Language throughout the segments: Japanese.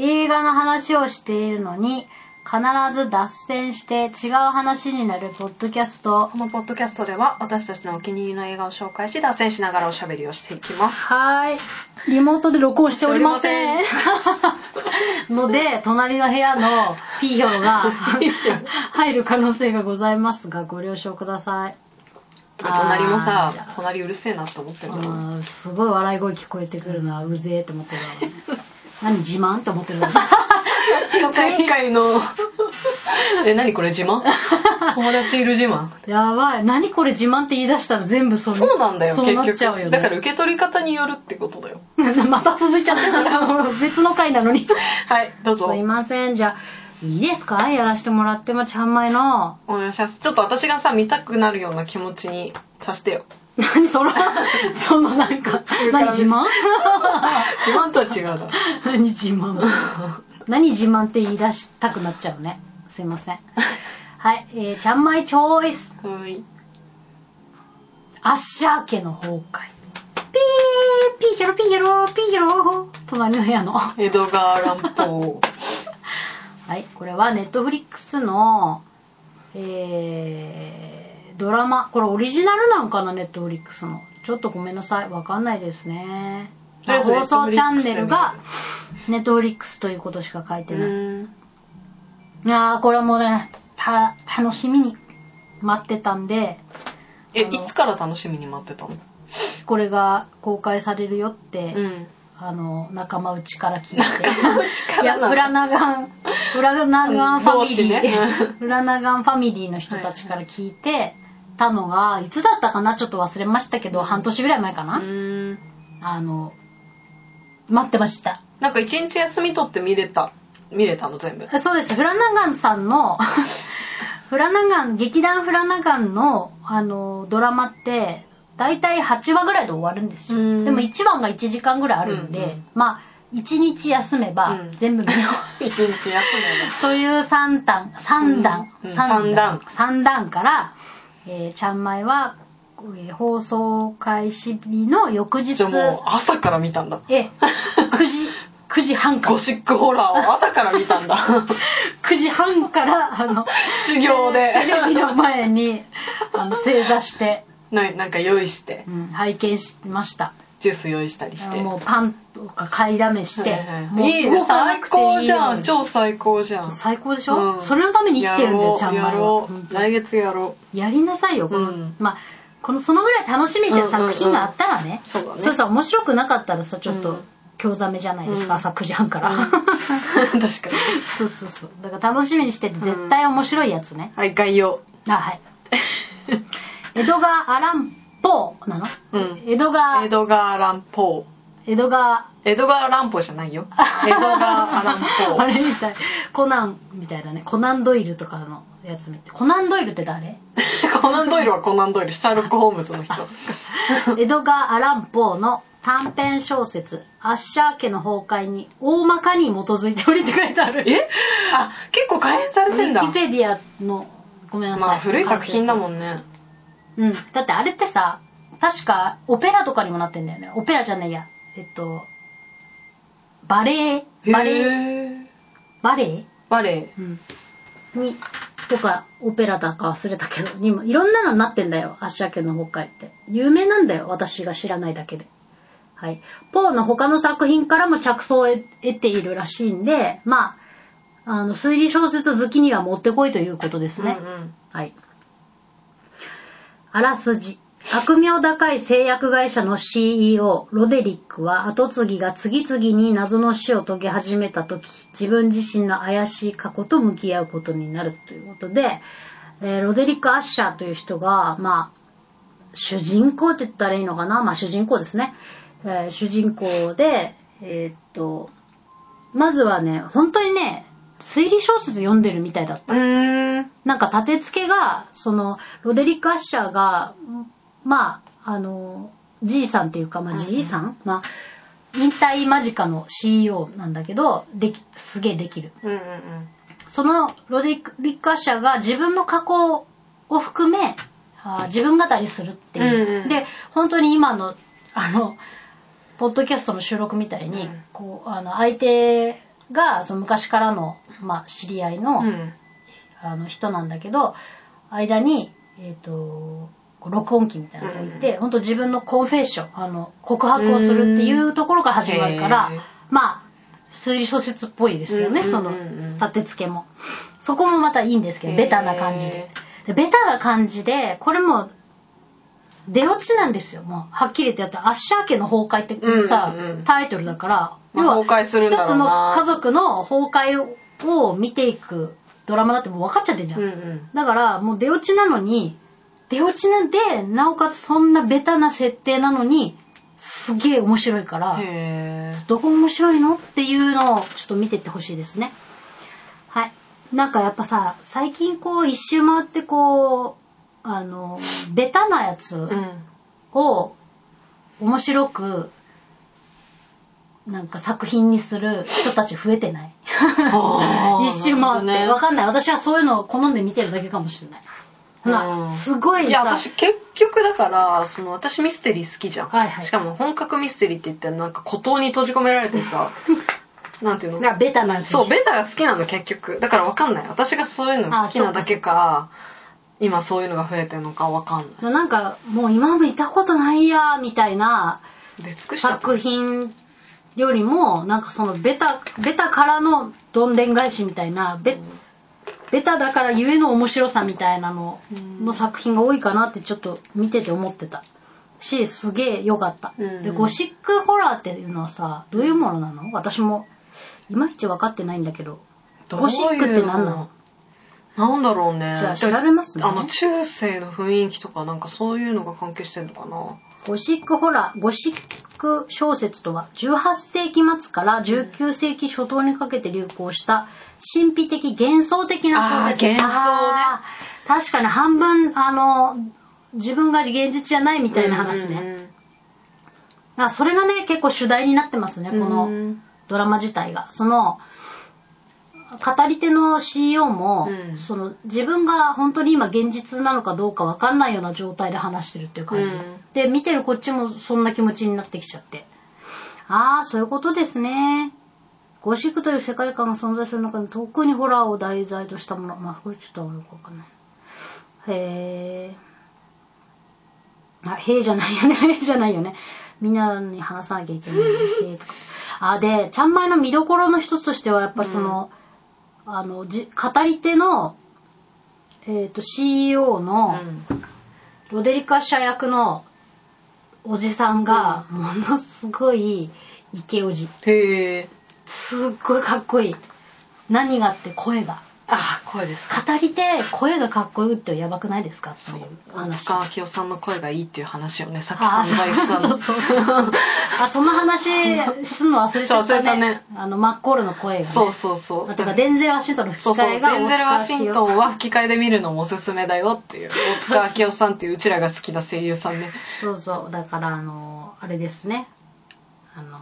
映画の話をしているのに、必ず脱線して違う話になるポッドキャスト。このポッドキャストでは私たちのお気に入りの映画を紹介し脱線しながらおしゃべりをしていきます。はーい。リモートで録音しておりません。ので、隣の部屋のピーヒョロが 入る可能性がございますが、ご了承ください。隣もさあー、隣うるせえなって思ってるんだろうねあーすごい笑い声聞こえてくるな、うぜえって思ってるだろうね。何自慢って思ってるだろうね。前回の、え、何これ自慢？友達いる自慢？やばい。何これ自慢って言い出したら全部そそうなんだよ、そうなっ結局。ちゃうよね。だから受け取り方によるってことだよ。また続いちゃって別の回なのに。はい、どうぞす。いません。じゃあ、いいですか？やらせてもらっても、ちゃんまいの。お願いします。ちょっと私がさ、見たくなるような気持ちにさしてよ。何その、そのなんか、何自慢？自慢とは違うだろ。何自慢？何自慢って言い出したくなっちゃうね。すいません。はい、えー、ちゃんまいチョイス。はい。アッシャー家の崩壊。ピー、ピーヒョロピーヒョロ、ピーヒョロ。隣の部屋の。江戸川乱歩。はい、これはネットフリックスの、えー、ドラマ、これオリジナルなんかな、ネットフリックスの。ちょっとごめんなさい、わかんないですね。放送チャンネルがネットフリックスということしか書いてない。うん。いやー、これはもうね、た、楽しみに待ってたんで、え、いつから楽しみに待ってたの？これが公開されるよって、うん。あの、仲間内から聞いて。からいや、なのフラナガン、フラナガンファミリー、フラナガンファミリーの人たちから聞いてたのが、いつだったかな？ちょっと忘れましたけど、半年ぐらい前かうな、ん。あの、待ってました。なんか一日休み取って見れた。見れたの全部。そうです。フラナガンさんの、フラナガン、劇団フラナガンの、あの、ドラマって、だいたい8話ぐらいで終わるんですよ。うんでも1話が1時間ぐらいあるんで、うんうんまあ、1日休めばうん全部見よう。一日休めば。という3段、三段、うんうん三三段三段から、えー、ちゃんまいは、えー放送開始日の翌日じゃあ、もう朝から見たんだ。え、9時、9時半からゴ、シックホラーを朝から見たんだ。9時半から、あの、修行で。テレビの前に、あの、正座して、ななんか用意して、うん、拝見してました。ジュース用意したりして。もうパンとか買いだめして、はいはいもういいね、動かな最くていいように高じゃん。超最高じゃん。最高でしょ、うんそれのために生きてるんだよ、ちゃんまいは。やろう来月やろやりなさいよ、この、うんまあ、この、そのぐらい楽しみにしてる作品があったらね。うんうんうんそうだねそうさ、面白くなかったらさ、ちょっとうん、興ざめじゃないですか、うん朝9時半から。う。確かに。そうそうそう。だから楽しみにしてて、絶対面白いやつね。はい、概要。あ、はい。江戸川アランポーなの？うん。江戸川、江戸川乱歩。江戸川、江戸川乱歩じゃないよ。江戸川乱歩。あれみたい。コナンみたいだね。コナンドイルとかのやつ見て。コナンドイルって誰？コナンドイルはコナンドイル。シャーロック・ホームズの人。江戸川アランポーの短編小説、アッシャー家の崩壊に大まかに基づいておりって書いてある。え？あ、結構改変されてんだウィ。キペディアの、ごめんなさい。まあ、古い作品だもん。んね。うん。だってあれってさ、確かオペラとかにもなってんだよね。オペラじゃないや。えっと、バレエ、バレエ、へー？バレエバレエ。うん。に、とか、オペラだか忘れたけど、にも、いろんなのになってんだよ、アッシャー家の崩壊って。有名なんだよ、私が知らないだけで。はい。ポーの他の作品からも着想を得得ているらしいんで、まあ、あの、推理小説好きにはもってこいということですね。うんうんはい。あらすじ。悪名高い製薬会社の CEO、ロデリックは後継ぎが次々に謎の死を遂げ始めた時、自分自身の怪しい過去と向き合うことになるということで、えーロデリック・アッシャーという人が、まあ、主人公って言ったらいいのかな？まあ主人公ですね。えー主人公で、えーっと、まずはね、本当にね、推理小説読んでるみたいだった。なんか立て付けが、その、ロデリック・アッシャーが、んまあ、あの、じいさんっていうか、まあ、じいさん、まあ、引退間近の CEO なんだけど、でき、すげえできる。うんうんうん。そのロデリック・アッシャーが自分の過去を含め、あー自分語りするっていう。うんうんで、本当に今の、あの、ポッドキャストの収録みたいに、うんこう、あの、相手がその昔からの、まあ、知り合いの,、うん。あの人なんだけど間に、えっと録音機みたいなのを置いて、本当自分のコンフェッションあの告白をするっていうところから始まるから、まあ推理小説っぽいですよね、うんうんうんうん。その立て付けも。そこもまたいいんですけどベタな感じで。でベタな感じでこれも出落ちなんですよ。もうはっきり言ってやってアッシャー家の崩壊ってさ、うんうんうん。タイトルだから、まあ要は一つの家族の崩壊を見ていくドラマだってもう分かっちゃってんじゃん、うんうん。だからもう出落ちな。のに出落ちなんでなおかつそんなベタな設定なのにすげえ面白いからどこ面白いのっていうのをちょっと見てってほしいですね。はい。なんかやっぱさ最近こう一周回ってこうあのベタなやつうん。を面白くなんか作品にする人たち増えてない？一周回って、なるほどね。わかんない。私はそういうのを好んで見てるだけかもしれないすごいさ。いや、私結局だから、その私ミステリー好きじゃん。はいはい。しかも本格ミステリーって言ったらなんか孤島に閉じ込められてさ、なんていうの？だからベタなやつそう、ベタが好きなの結局。だからわかんない。私がそういうの好きなだけか、今そういうのが増えてるのかわかんななんかもう今まで見たことないやみたいな作品よりもなんかそのベタベタからのどんでん返しみたいなベベタだからゆえの面白さみたいなのの作品が多いかなってちょっと見てて思ってた。しすげえ良かった、うんでゴシックホラーっていうのはさどういうものなの？私もいまいち分かってないんだけど。どういうゴシックって何なの？なんだろうね。じゃあ調べますね。あの、中世の雰囲気とかなんかそういうのが関係してんのかな？ゴシックホラー、ゴシック小説とは18世紀末から19世紀初頭にかけて流行した神秘的幻想的な小説。幻想ね確かに半分、あの、自分が現実じゃないみたいな話ね。ね。あそれがね、結構主題になってますね、こうのんドラマ自体が。その、語り手の CEO も、うん。その自分が本当に今現実なのかどうか分かんないような状態で話してるっていう感じ、うん。で見てるこっちもそんな気持ちになってきちゃって。ああそういうことですね。ゴシックという世界観が存在する中で特にホラーを題材としたもの。まあこれちょっとよくわかんない。へえあへえじゃないよね。へえじゃないよね。みんなに話さなきゃいけない。へえとか。あでちゃんまいの見どころの一つとしてはやっぱりその、あのじ語り手のえっ、と CEO の、うん。ロデリカ社役のおじさんがものすごいイケオジ。へえ。すっごいかっこいい。何がって声が。あ、声ですか？語り手声がかっこいいってやばくないですか？っていう大話塚明夫さんの声がいいっていう話をね、さっきあ散々したの。あその話すんの忘れちゃったねねあのマッコールの声が、ね、そうそうそう。あとかデンゼル・ワシントンの吹きそうそう。デン替えがゼル・ワシントンンは吹き替えで見るのもおすすめだよっていう。大塚明夫さんっていううちらが好きな声優さんね。そうそうだからあのあれですねあの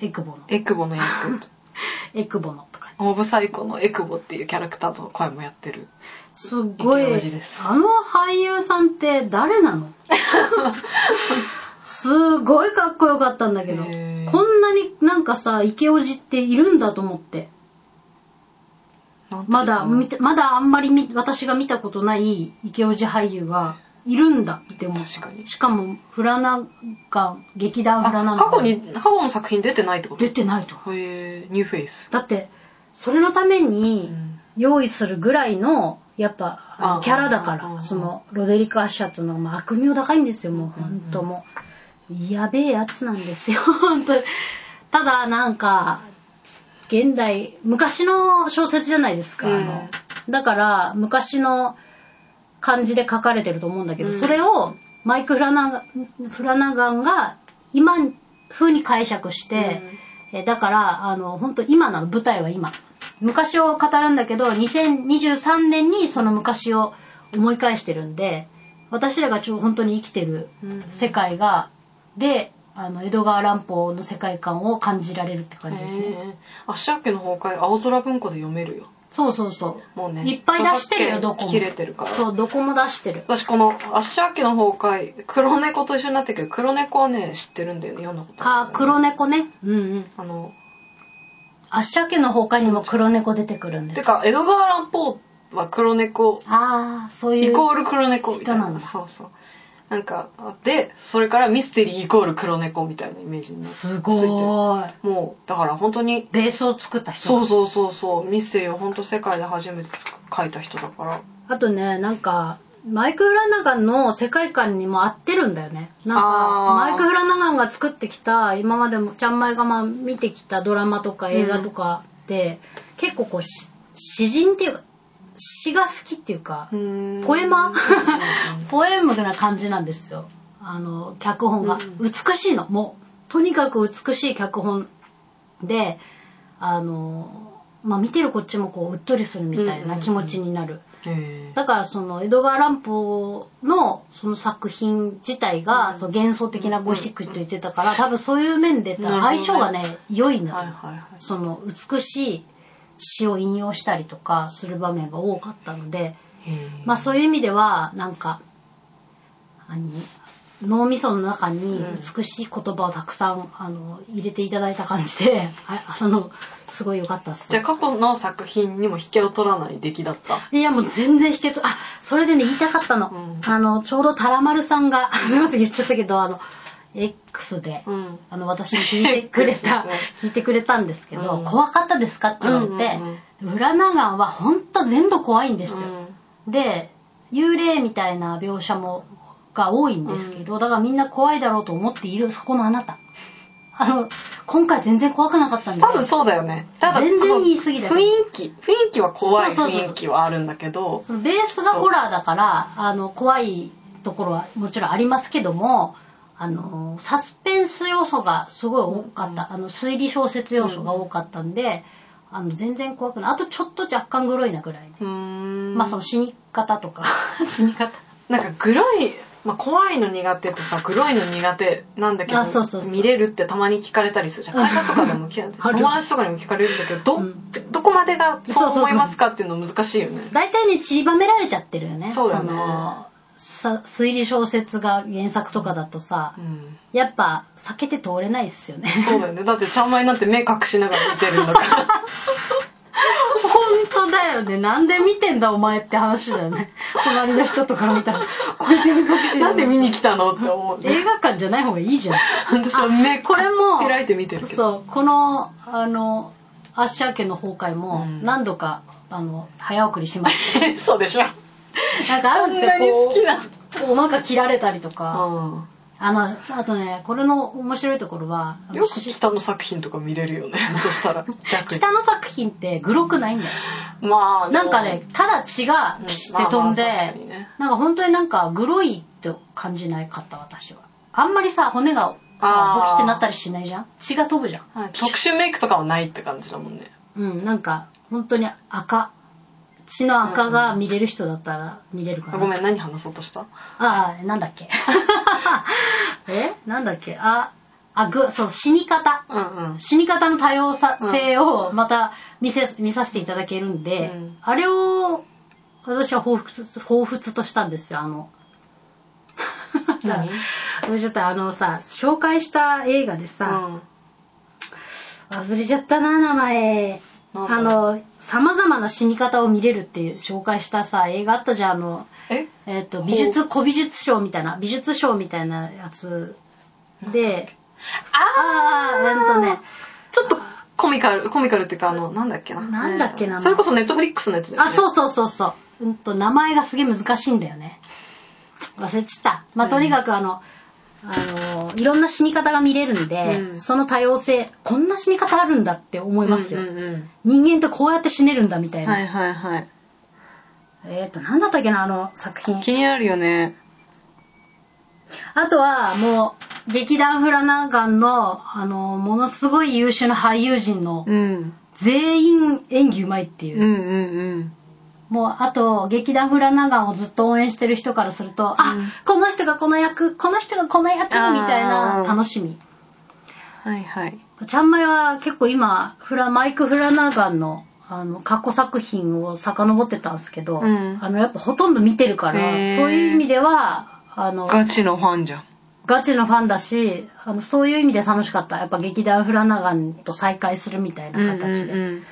エクボのエクボの役。エクボのとかオブサイコのエクボっていうキャラクターと声もやってる。すっごいあの俳優さんって誰なの？すごいかっこよかったんだけどこんなになんかさイケオジっているんだと思って。まだまだあんまりみ私が見たことないイケオジ俳優がいるんだって思う。確かに。しかもフラナガン劇団フラナあガン過去に、過去の作品出てないってこと？出てないと。へえ、ニューフェイス。だってそれのためにうん。用意するぐらいのやっぱキャラだかうんうんうんらそのロデリック・アッシャーっていうのがまあ悪名高いんですよもう本当もう。やべえやつなんですよ 本当に。ただなんか現代昔の小説じゃないですか、うん。あのだから昔の感じで書かれてると思うんだけど、うん。それをマイク・フラナガフラナガンが今風に解釈して、えだからあの本当今なの舞台は今昔を語るんだけど2023年にその昔を思い返してるんで私らがちょ本当に生きてる世界がであの江戸川乱歩の世界観を感じられるって感じですねへえ。アッシャー家の崩壊、青空文庫で読めるよ。そうそうそうもうね。いっぱい出してるよどこも切れてるから。そうどこも出してる私このアッシャー家の崩壊、黒猫と一緒になってるけど、黒猫はね、知ってるんだよね、読んだことある黒猫ねうんうんあの、足明けの他にも黒猫出てくるんです。てか、江戸川乱歩は黒猫、ああ、そういう。イコール黒猫みたいな。人なんだそうそう。なんか、で、それからミステリーイコール黒猫みたいなイメージになってすごーい。もう、だから本当に、ベースを作った人。そうそうそうそう、ミステリーを本当世界で初めて書いた人だから。あとね、なんか、マイク・フラナガンの世界観にも合ってるんだよね。なんか、マイク・フラナガンが作ってきた、今までも、ちゃんまいがまあ見てきたドラマとか映画とかって、結構こうし、詩人っていうか、詩が好きっていうか、ポエマ？ポエムな感じなんですよ。あの、脚本が。う美しいの。もう、とにかく美しい脚本で、あの、まあ見てるこっちもこう、うっとりするみたいな気持ちになる。へだからその江戸川乱歩のその作品自体がその幻想的なゴシックと言ってたから多分そういう面で相性がね良いんーだ。その美しい詩を引用したりとかする場面が多かったのでまあそういう意味ではなんか何脳みその中に美しい言葉をたくさんあの入れていただいた感じであ あのすごい良かったっすじゃあ過去の作品にも引けを取らない出来だった？いやもう全然引けと、あ、それでね言いたかったの。うんあの、ちょうどタラマルさんが、すいません言っちゃったけど、あの、X で、うん。あの、私に聞いてくれた 聞いてくれたんですけど、うん怖かったですかって言われて、うん裏長はほんと全部怖いんですよ。うんで、幽霊みたいな描写も、が多いんですけど、だからみんな怖いだろうと思っている、そこのあなた。あの、今回全然怖くなかったんで。多分そうだよね。ただ、全然言い過ぎだよ雰囲気、雰囲気は怖い雰囲気はあるんだけど、そのベースがホラーだからあの怖いところはもちろんありますけどもあのサスペンス要素がすごい多かった、あの推理小説要素が多かったんで、あの全然怖くない。あとちょっと若干グロいなぐらいね。まあその死に方とか。死に方。なんかグロい、まあ、怖いの苦手とさ、グロいの苦手なんだけど、あそうそうそう。見れるってたまに聞かれたりするじゃん。会社とかでも友達とかにも聞かれるんだけど、ど、うん。どこまでがそう思いますかっていうの難しいよね。大体ね散りばめられちゃってるよね。そうだよねのさ推理小説が原作とかだとさうん。やっぱ避けて通れないですよねそうだよね。だってちゃんまいなんて目隠しながら見てるんだから。本当だよね。なんで見てんだお前って話だよね。隣の人とか見たら、こいつ見隠しなんで見に来たのって思う、ね。映画館じゃない方がいいじゃん。私は目これも開いて見てるけど。そう、この、あの、アッシャー家の崩壊もうん何度か、あの、早送りしまし そうでしょ。た。なんかあるんですよ、こんなに好きなこう、お腹切られたりとうか。ん。あの、あとね、これの面白いところは、よく北の作品とか見れるよね。そしたら。逆に。北の作品ってグロくないんだよ。まあ、なんかね、ただ血がピシって飛んで、なんか本当になんかグロいって感じないかった私は。あんまりさ、骨がさ、あーボキってなったりしないじゃん？血が飛ぶじゃん。はい特殊メイクとかはないって感じだもんね。うん、なんか本当に赤。血の赤が見れる人だったら見れるかな。ごめん、何話そうとした？ああ、なんだっけ。え？なんだっけ？あ、あ、ぐ、そう、死に方。うんうん。死に方の多様さ性をまた見せ、見させていただけるんで、うんあれを私は彷彿、彷彿としたんですよ、あの。何？ちょっとあのさ、紹介した映画でさ、うん。忘れちゃったな、名前。あの、様々な死に方を見れるっていう紹介したさ、映画あったじゃん、あの、え？えっ、と、美術、古美術賞みたいな、美術賞みたいなやつで、ああ、えっとね、ちょっとコミカル、コミカルっていうか、あの、なんだっけな？なんだっけなえーそれこそネットフリックスのやつだよね。あ、そうそうそうそう。うんと、名前がすげえ難しいんだよね。忘れちった。まあ、とにかくあの、あの、いろんな死に方が見れるんで、うんその多様性、こんな死に方あるんだって思いますよ。うんうんうん人間ってこうやって死ねるんだみたいな。はいはいはい。えっ、と、なんだったっけな、あの作品。気になるよね。あとは、もう、劇団フラナガンの、あの、ものすごい優秀な俳優陣の、うん。全員演技うまいっていう。うんうんうん。もう、あと、劇団フラナガンをずっと応援してる人からすると、あ、この人がこの役、この人がこの役、みたいな楽しみ。はいはい。ちゃんまいは結構今、フラ、マイク・フラナガンの、あの、過去作品を遡ってたんですけど、うんあの、やっぱほとんど見てるから、そういう意味では、あの、ガチのファンじゃん。ガチのファンだし、あの、そういう意味で楽しかった。やっぱ劇団フラナガンと再会するみたいな形で。うんうん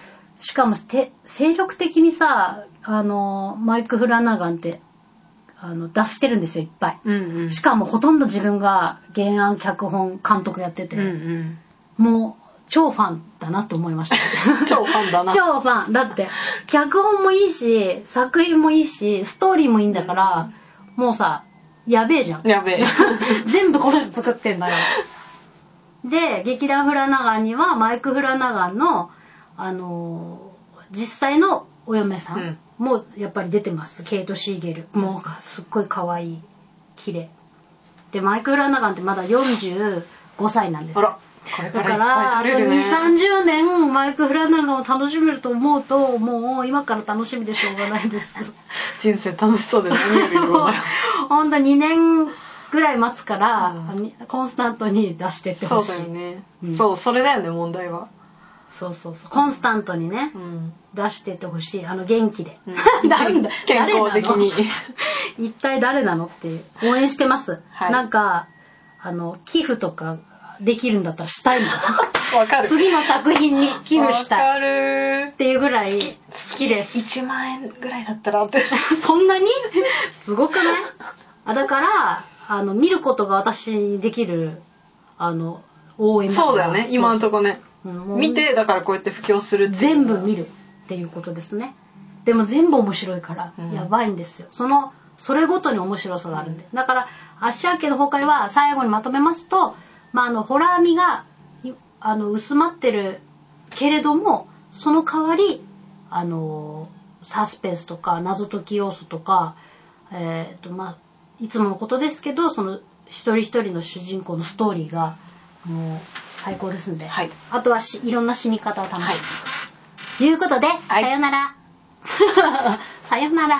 しかもて、精力的にさ、あの、マイク・フラナガンって、あの、出してるんですよ、いっぱい。うんうんうんしかもほとんど自分が原案、脚本、監督やってて、うんうんもう超ファンだなと思いました。超ファンだな超ファン。だって、脚本もいいし、作品もいいし、ストーリーもいいんだから、もうさ、やべえじゃん。やべえ 全部この人作ってんだよ。で、劇団フラナガンにはマイク・フラナガンの、あのー実際のお嫁さんもやっぱり出てます。ケイト・シーゲル。もうすっごい可愛い、綺麗。で、マイク・フラナガンってまだ45歳なんです。よあら。だからあとぱい取れるね。2、30年マイク・フラナガンを楽しめると思うと、もう今から楽しみでしょうがないです。人生楽しそうです。ほんと2年ぐらい待つから、コンスタントに出してってそうほしい。だよね、うん。そうそれだよね問題はそうそうそう。コンスタントにねう、ん、出してってほしい。あの、元気で。うん なんだ健康的に 一体誰なのって。応援してます。はいなんか、あの、寄付とかできるんだったらしたいの。わかる次の作品に寄付したい。わかるっていうぐらい好きです。1万円ぐらいだったらって そんなに？すごくない？あだから、あの、見ることが私にできる、あの、応援そうだよね今のとこねうん見てだからこうやって布教する全部見るっていうことですね。でも全部面白いからうん、やばいんですよ。その、それごとに面白さがあるんで。だから、芦屋家の崩壊は最後にまとめますと、まあ、あの、ホラー味が、いあの、薄まってるけれども、その代わり、あの、サスペンスとか謎解き要素とか、えっ、と、まあ、いつものことですけど、その、一人一人の主人公のストーリーが、もう、最高ですんで。はいあとはし、いろんな死に方を楽しむ。はいということでさよなら。さよなら。